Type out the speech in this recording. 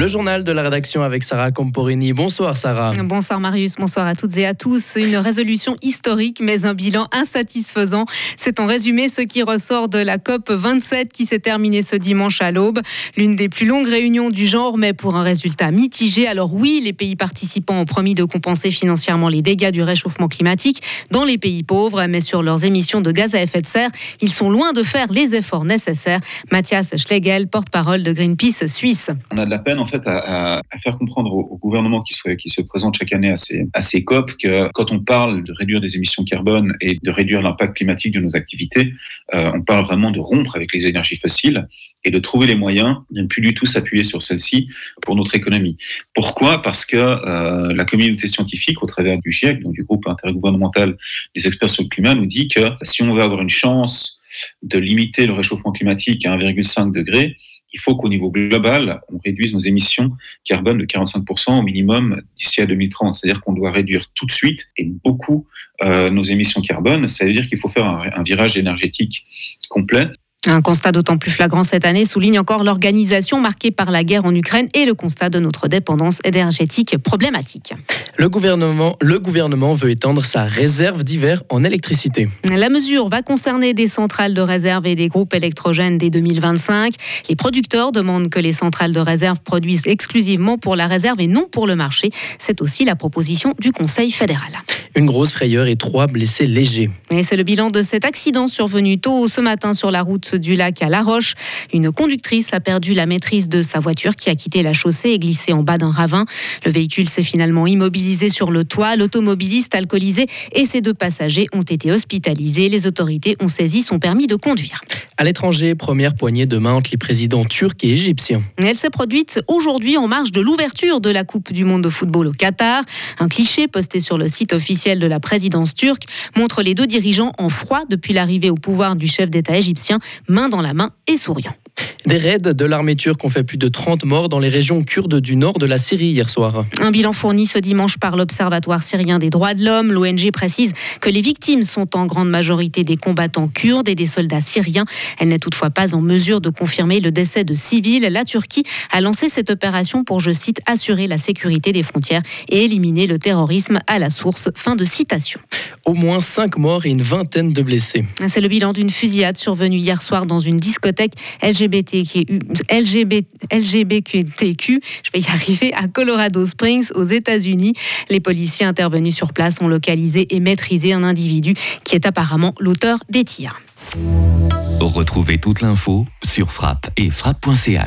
Le journal de la rédaction avec Sarah Comporini. Bonsoir Sarah. Bonsoir Marius, bonsoir à toutes et à tous. Une résolution historique mais un bilan insatisfaisant. C'est en résumé ce qui ressort de la COP 27 qui s'est terminée ce dimanche à l'aube. L'une des plus longues réunions du genre mais pour un résultat mitigé. Alors oui, les pays participants ont promis de compenser financièrement les dégâts du réchauffement climatique dans les pays pauvres mais sur leurs émissions de gaz à effet de serre, ils sont loin de faire les efforts nécessaires. Mathias Schlegel, porte-parole de Greenpeace Suisse. On a de la peine en à, faire comprendre au, gouvernement qui, se présente chaque année à ces, à ces COP que quand on parle de réduire des émissions carbone et de réduire l'impact climatique de nos activités, euh, on parle vraiment de rompre avec les énergies fossiles et de trouver les moyens de ne plus du tout s'appuyer sur celles-ci pour notre économie. Pourquoi? Parce que euh, la communauté scientifique, au travers du GIEC, donc du groupe intergouvernemental des experts sur le climat, nous dit que si on veut avoir une chance de limiter le réchauffement climatique à 1,5 degré, il faut qu'au niveau global, on réduise nos émissions carbone de 45% au minimum d'ici à 2030. C'est-à-dire qu'on doit réduire tout de suite et beaucoup euh, nos émissions carbone. Ça veut dire qu'il faut faire un, un virage énergétique complet. Un constat d'autant plus flagrant cette année souligne encore l'organisation marquée par la guerre en Ukraine et le constat de notre dépendance énergétique problématique. Le gouvernement, le gouvernement veut étendre sa réserve d'hiver en électricité. La mesure va concerner des centrales de réserve et des groupes électrogènes dès 2025. Les producteurs demandent que les centrales de réserve produisent exclusivement pour la réserve et non pour le marché. C'est aussi la proposition du Conseil fédéral. Une grosse frayeur et trois blessés légers. Et c'est le bilan de cet accident survenu tôt ce matin sur la route du lac à La Roche. Une conductrice a perdu la maîtrise de sa voiture qui a quitté la chaussée et glissé en bas d'un ravin. Le véhicule s'est finalement immobilisé sur le toit. L'automobiliste alcoolisé et ses deux passagers ont été hospitalisés. Les autorités ont saisi son permis de conduire. À l'étranger, première poignée de main entre les présidents turcs et égyptiens. Elle s'est produite aujourd'hui en marge de l'ouverture de la Coupe du monde de football au Qatar. Un cliché posté sur le site officiel de la présidence turque montre les deux dirigeants en froid depuis l'arrivée au pouvoir du chef d'État égyptien, main dans la main et souriant. Des raids de l'armée turque ont fait plus de 30 morts dans les régions kurdes du nord de la Syrie hier soir. Un bilan fourni ce dimanche par l'Observatoire syrien des droits de l'homme. L'ONG précise que les victimes sont en grande majorité des combattants kurdes et des soldats syriens. Elle n'est toutefois pas en mesure de confirmer le décès de civils. La Turquie a lancé cette opération pour, je cite, assurer la sécurité des frontières et éliminer le terrorisme à la source. Fin de citation. Au moins 5 morts et une vingtaine de blessés. C'est le bilan d'une fusillade survenue hier soir dans une discothèque LGBTQ, je vais y arriver, à Colorado Springs, aux États-Unis. Les policiers intervenus sur place ont localisé et maîtrisé un individu qui est apparemment l'auteur des tirs. Retrouvez toute l'info sur frappe et frappe.ch.